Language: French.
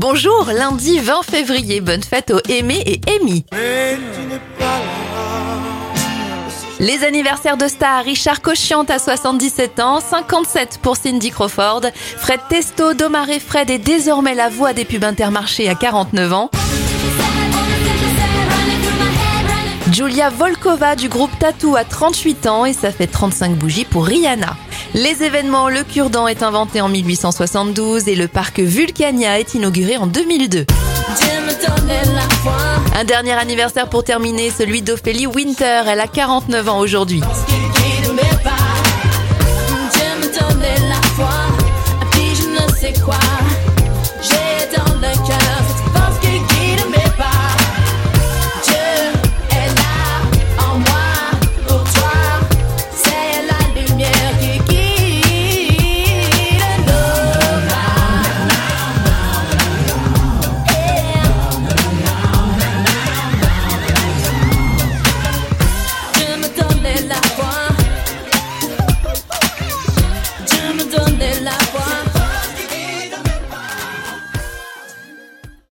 Bonjour, lundi 20 février, bonne fête aux Aimé et Amy. Les anniversaires de stars, Richard Cochiante à 77 ans, 57 pour Cindy Crawford, Fred Testo, Domaré Fred est désormais la voix des pubs intermarchés à 49 ans. Julia Volkova du groupe Tattoo à 38 ans et ça fait 35 bougies pour Rihanna. Les événements, le cure-dent est inventé en 1872 et le parc Vulcania est inauguré en 2002. Un dernier anniversaire pour terminer, celui d'Ophélie Winter, elle a 49 ans aujourd'hui.